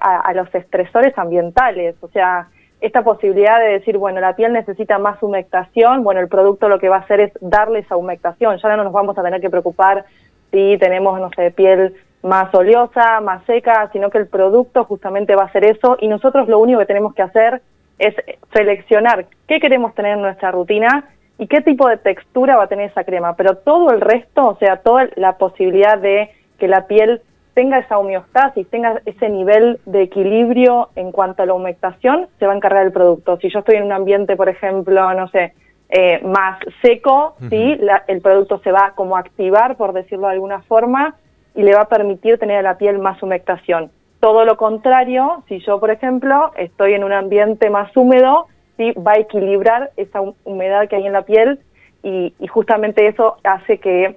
a, los estresores ambientales. O sea, esta posibilidad de decir, bueno, la piel necesita más humectación, bueno, el producto lo que va a hacer es darle esa humectación. Ya no nos vamos a tener que preocupar si tenemos, no sé, piel más oleosa, más seca, sino que el producto justamente va a hacer eso y nosotros lo único que tenemos que hacer es seleccionar qué queremos tener en nuestra rutina y qué tipo de textura va a tener esa crema, pero todo el resto, o sea, toda la posibilidad de que la piel tenga esa homeostasis, tenga ese nivel de equilibrio en cuanto a la humectación, se va a encargar el producto. Si yo estoy en un ambiente, por ejemplo, no sé, eh, más seco, ¿sí? el producto se va como a activar, por decirlo de alguna forma, y le va a permitir tener a la piel más humectación. Todo lo contrario, si yo, por ejemplo, estoy en un ambiente más húmedo, ¿sí? va a equilibrar esa humedad que hay en la piel y, justamente eso hace que,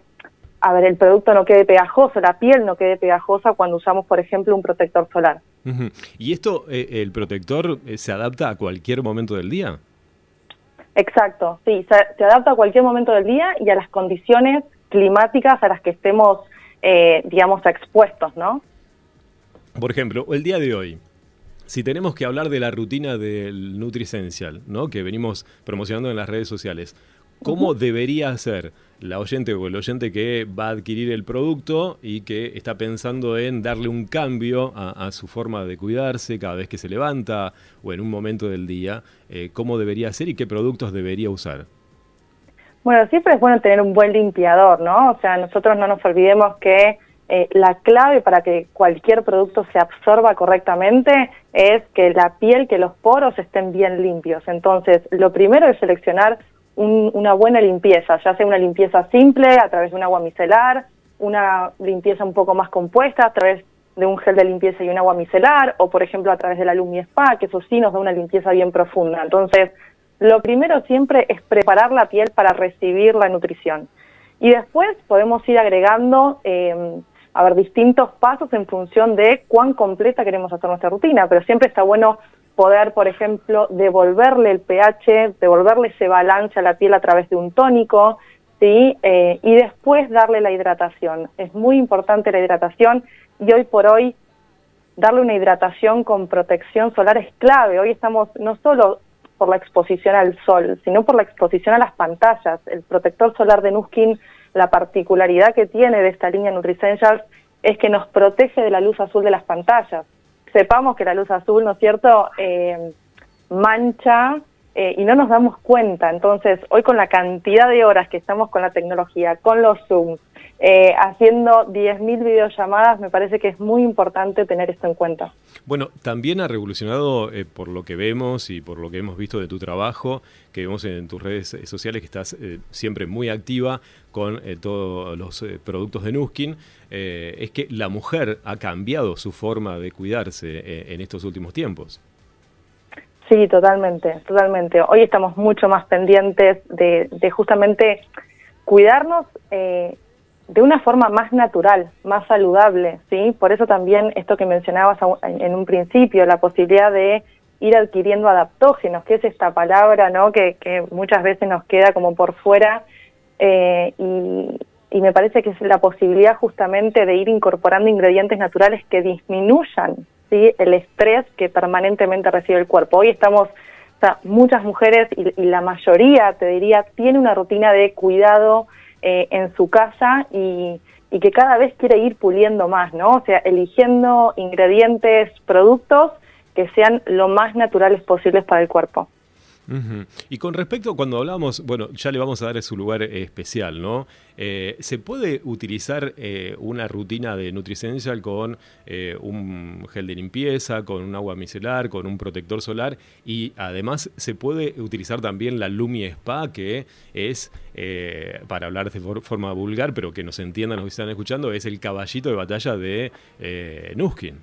a ver, el producto no quede pegajoso, la piel no quede pegajosa cuando usamos, por ejemplo, un protector solar. ¿Y esto, eh, el protector, eh, se adapta a cualquier momento del día? Exacto, sí, se, adapta a cualquier momento del día y a las condiciones climáticas a las que estemos, eh, digamos, expuestos, ¿no? Por ejemplo, el día de hoy, si tenemos que hablar de la rutina del NutriSencial, ¿no? que venimos promocionando en las redes sociales, ¿cómo debería ser la oyente o el oyente que va a adquirir el producto y que está pensando en darle un cambio a, su forma de cuidarse cada vez que se levanta o en un momento del día? Eh, ¿Cómo debería ser y qué productos debería usar? Bueno, siempre es bueno tener un buen limpiador, ¿no? O sea, nosotros no nos olvidemos que eh, la clave para que cualquier producto se absorba correctamente es que la piel, que los poros estén bien limpios. Entonces, lo primero es seleccionar una buena limpieza, ya sea una limpieza simple a través de un agua micelar, una limpieza un poco más compuesta a través de un gel de limpieza y un agua micelar, o por ejemplo a través de la Lumi Spa, que eso sí nos da una limpieza bien profunda. Entonces, lo primero siempre es preparar la piel para recibir la nutrición. Y después podemos ir agregando eh, a ver, distintos pasos en función de cuán completa queremos hacer nuestra rutina, pero siempre está bueno poder, por ejemplo, devolverle el pH, devolverle ese balance a la piel a través de un tónico, ¿sí? Eh, y después darle la hidratación. Es muy importante la hidratación y hoy por hoy darle una hidratación con protección solar es clave. Hoy estamos no solo por la exposición al sol, sino por la exposición a las pantallas. El protector solar de Nuskin la particularidad que tiene de esta línea NutriSentials es que nos protege de la luz azul de las pantallas. Sepamos que la luz azul, ¿no es cierto?, eh, mancha eh, y no nos damos cuenta. Entonces, hoy con la cantidad de horas que estamos con la tecnología, con los Zooms, eh, haciendo 10.000 videollamadas, me parece que es muy importante tener esto en cuenta. Bueno, también ha revolucionado, eh, por lo que vemos y por lo que hemos visto de tu trabajo, que vemos en tus redes sociales, que estás eh, siempre muy activa con todos los productos de Nuskin, es que la mujer ha cambiado su forma de cuidarse en estos últimos tiempos. Sí, totalmente, totalmente. Hoy estamos mucho más pendientes de, de justamente cuidarnos eh, de una forma más natural, más saludable, ¿sí? Por eso también esto que mencionabas en un principio, la posibilidad de ir adquiriendo adaptógenos, que es esta palabra, ¿no? Que, muchas veces nos queda como por fuera eh, y, y me parece que es la posibilidad justamente de ir incorporando ingredientes naturales que disminuyan, ¿sí? El estrés que permanentemente recibe el cuerpo. Hoy estamos o sea, muchas mujeres y, y, la mayoría, te diría, tiene una rutina de cuidado eh, en su casa y, y que cada vez quiere ir puliendo más, ¿no? O sea, eligiendo ingredientes, productos que sean lo más naturales posibles para el cuerpo. Y con respecto, cuando hablamos, bueno, ya le vamos a dar su lugar especial, ¿no? Eh, ¿Se puede utilizar eh, una rutina de NutriSential con eh, un gel de limpieza, con un agua micelar, con un protector solar? Y además se puede utilizar también la Lumi Spa, que es, para hablar de forma vulgar, pero que nos entiendan los que están escuchando, es el caballito de batalla de Nuskin.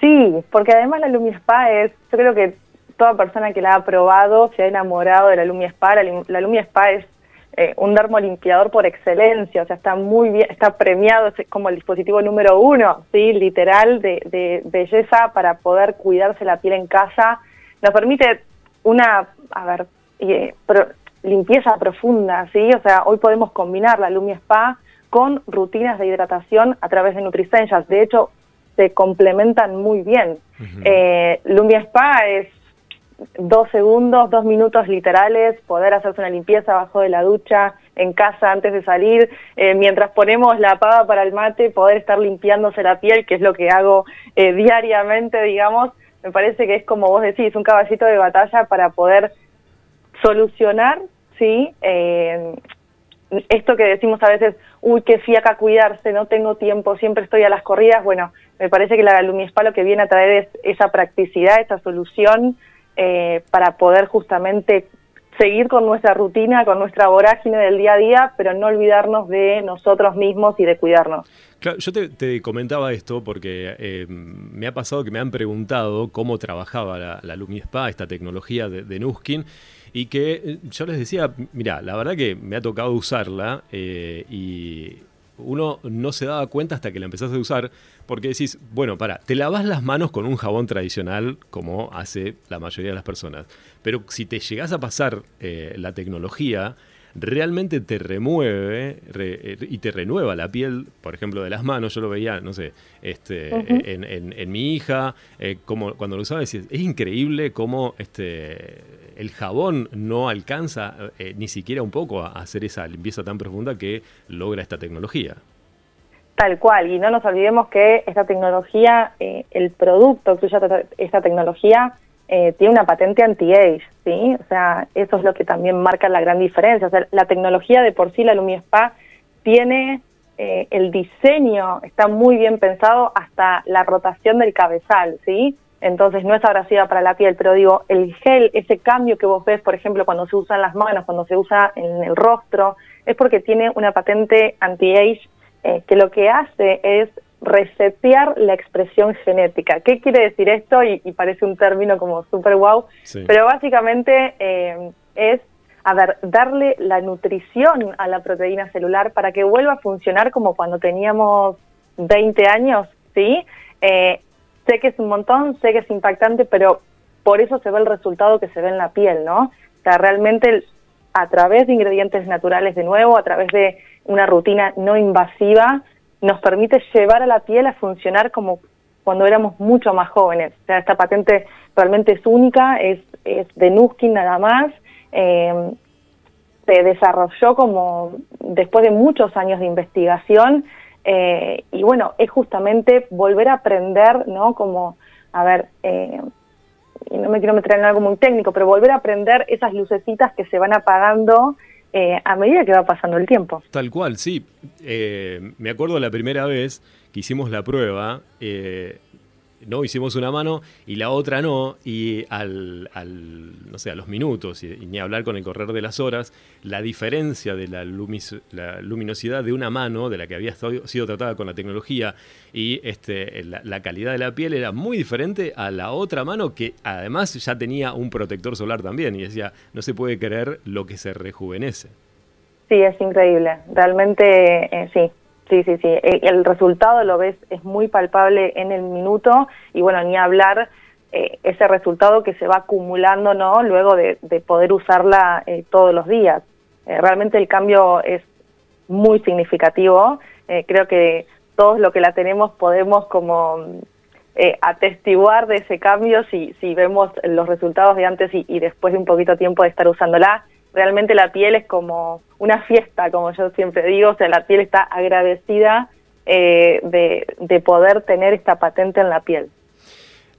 Sí, porque además la Lumi Spa es, yo creo que toda persona que la ha probado se ha enamorado de la Lumia Spa. La, Lumia Spa es eh, un dermolimpiador por excelencia, o sea, está muy bien, está premiado, es como el dispositivo número uno, sí, literal, de, belleza para poder cuidarse la piel en casa. Nos permite una, a ver, eh, limpieza profunda, sí, o sea, hoy podemos combinar la Lumia Spa con rutinas de hidratación a través de NutriSentials. De hecho, se complementan muy bien. Eh, Lumia Spa es dos segundos, dos minutos literales, poder hacerse una limpieza abajo de la ducha, en casa antes de salir, eh, mientras ponemos la pava para el mate, poder estar limpiándose la piel, que es lo que hago eh, diariamente, digamos, me parece que es como vos decís, un caballito de batalla para poder solucionar, ¿sí? Eh, esto que decimos a veces, uy, qué fiaca cuidarse, no tengo tiempo, siempre estoy a las corridas, bueno, me parece que la Lumiespa lo que viene a traer es esa practicidad, esa solución para poder justamente seguir con nuestra rutina, con nuestra vorágine del día a día, pero no olvidarnos de nosotros mismos y de cuidarnos. Claro, yo te, comentaba esto porque eh, me ha pasado que me han preguntado cómo trabajaba la, la esta tecnología de, Nuskin, y que eh, yo les decía, mira, la verdad que me ha tocado usarla eh, y uno no se daba cuenta hasta que la empezaste a usar, porque decís, bueno, para, te lavas las manos con un jabón tradicional, como hace la mayoría de las personas, pero si te llegas a pasar eh, la tecnología, realmente te remueve eh, y te renueva la piel, por ejemplo, de las manos. Yo lo veía, no sé, este, en, mi hija, eh, como cuando lo usaba, decía, es increíble cómo este, el jabón no alcanza eh, ni siquiera un poco a hacer esa limpieza tan profunda que logra esta tecnología. Tal cual, y no nos olvidemos que esta tecnología, el producto que usa esta tecnología, eh, tiene una patente anti-age, ¿sí? O sea, eso es lo que también marca la gran diferencia. O sea, la tecnología de por sí, la Spa, tiene eh, el diseño, está muy bien pensado hasta la rotación del cabezal, ¿sí? Entonces no es abrasiva para la piel, pero digo, el gel, ese cambio que vos ves, por ejemplo, cuando se usa en las manos, cuando se usa en el rostro, es porque tiene una patente anti-age eh, que lo que hace es resetear la expresión genética. ¿Qué quiere decir esto? Y, parece un término como super wow, pero básicamente eh, es, a ver, darle la nutrición a la proteína celular para que vuelva a funcionar como cuando teníamos 20 años, ¿sí? Eh, sé que es un montón, sé que es impactante, pero por eso se ve el resultado que se ve en la piel, ¿no? O sea, realmente a través de ingredientes naturales de nuevo, a través de una rutina no invasiva, nos permite llevar a la piel a funcionar como cuando éramos mucho más jóvenes. O sea, esta patente realmente es única, es, es de Nuskin nada más. Eh, se desarrolló como después de muchos años de investigación eh, y bueno, es justamente volver a aprender, ¿no? Como, a ver, eh, y no me quiero meter en algo muy técnico, pero volver a aprender esas lucecitas que se van apagando eh, a medida que va pasando el tiempo. Tal cual, sí. Eh, me acuerdo la primera vez que hicimos la prueba, eh, no hicimos una mano y la otra no, y al, no sé, a los minutos, y, ni hablar con el correr de las horas, la diferencia de la, luminosidad de una mano, de la que había sido tratada con la tecnología, y este, la, calidad de la piel era muy diferente a la otra mano que además ya tenía un protector solar también, y decía, no se puede creer lo que se rejuvenece. Sí, es increíble, realmente eh, sí, Sí, sí, sí. Eh, el resultado lo ves, es muy palpable en el minuto y bueno, ni hablar eh, ese resultado que se va acumulando, ¿no? Luego de, poder usarla eh, todos los días. realmente el cambio es muy significativo. creo que todos los que la tenemos podemos como atestiguar de ese cambio si, si vemos los resultados de antes y, después de un poquito tiempo de estar usándola realmente la piel es como una fiesta, como yo siempre digo, o sea, la piel está agradecida eh, de, poder tener esta patente en la piel.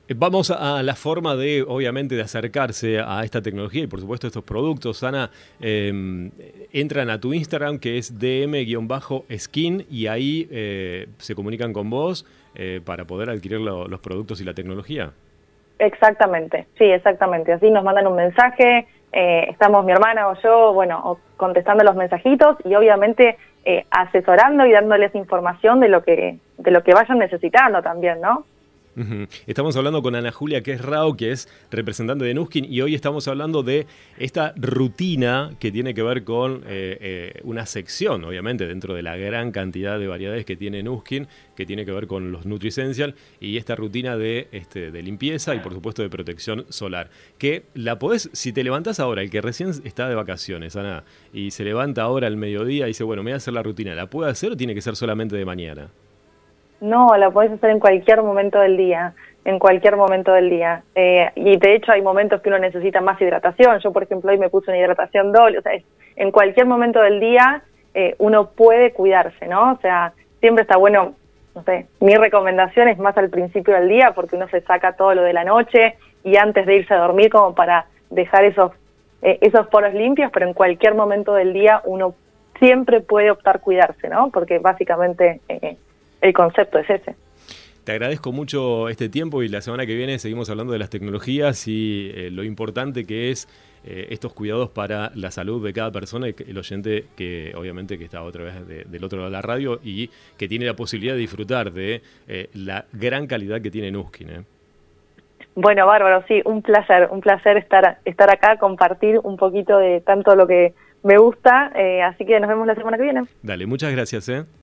Eh, vamos a la forma de, obviamente, de acercarse a esta tecnología y, por supuesto, a estos productos. Ana, em, entran a tu Instagram, que es dm-skin, y ahí eh, se comunican con vos para poder adquirir los productos y la tecnología. Exactamente, sí, exactamente. Así nos mandan un mensaje, eh, estamos mi hermana o yo, bueno, contestando los mensajitos y obviamente eh, asesorando y dándoles información de lo que de lo que vayan necesitando también, ¿no? Estamos hablando con Ana Julia, que es Rao, que es representante de Nuskin, y hoy estamos hablando de esta rutina que tiene que ver con eh, eh, una sección, obviamente, dentro de la gran cantidad de variedades que tiene Nuskin, que tiene que ver con los NutriEssential, y esta rutina de, este, de limpieza y, por supuesto, de protección solar. Que la podés, si te levantás ahora, el que recién está de vacaciones, Ana, y se levanta ahora al mediodía y dice, bueno, me voy a hacer la rutina, ¿la puede hacer o tiene que ser solamente de mañana? No, la podés hacer en cualquier momento del día, en cualquier momento del día. Eh, y de hecho hay momentos que uno necesita más hidratación. Yo, por ejemplo, hoy me puse una hidratación doble. O sea, en cualquier momento del día eh, uno puede cuidarse, ¿no? O sea, siempre está bueno, no sé, mi recomendación es más al principio del día porque uno se saca todo lo de la noche y antes de irse a dormir como para dejar esos, eh, esos poros limpios, pero en cualquier momento del día uno siempre puede optar cuidarse, ¿no? Porque básicamente eh, el concepto es ese. Te agradezco mucho este tiempo y la semana que viene seguimos hablando de las tecnologías y eh, lo importante que es eh, estos cuidados para la salud de cada persona y el oyente que obviamente que está otra vez del otro lado de la radio y que tiene la posibilidad de disfrutar de la gran calidad que tiene Nuskin. Bueno, bárbaro, sí, un placer, un placer estar, estar acá, compartir un poquito de tanto lo que me gusta, eh, así que nos vemos la semana que viene. Dale, muchas gracias. ¿eh?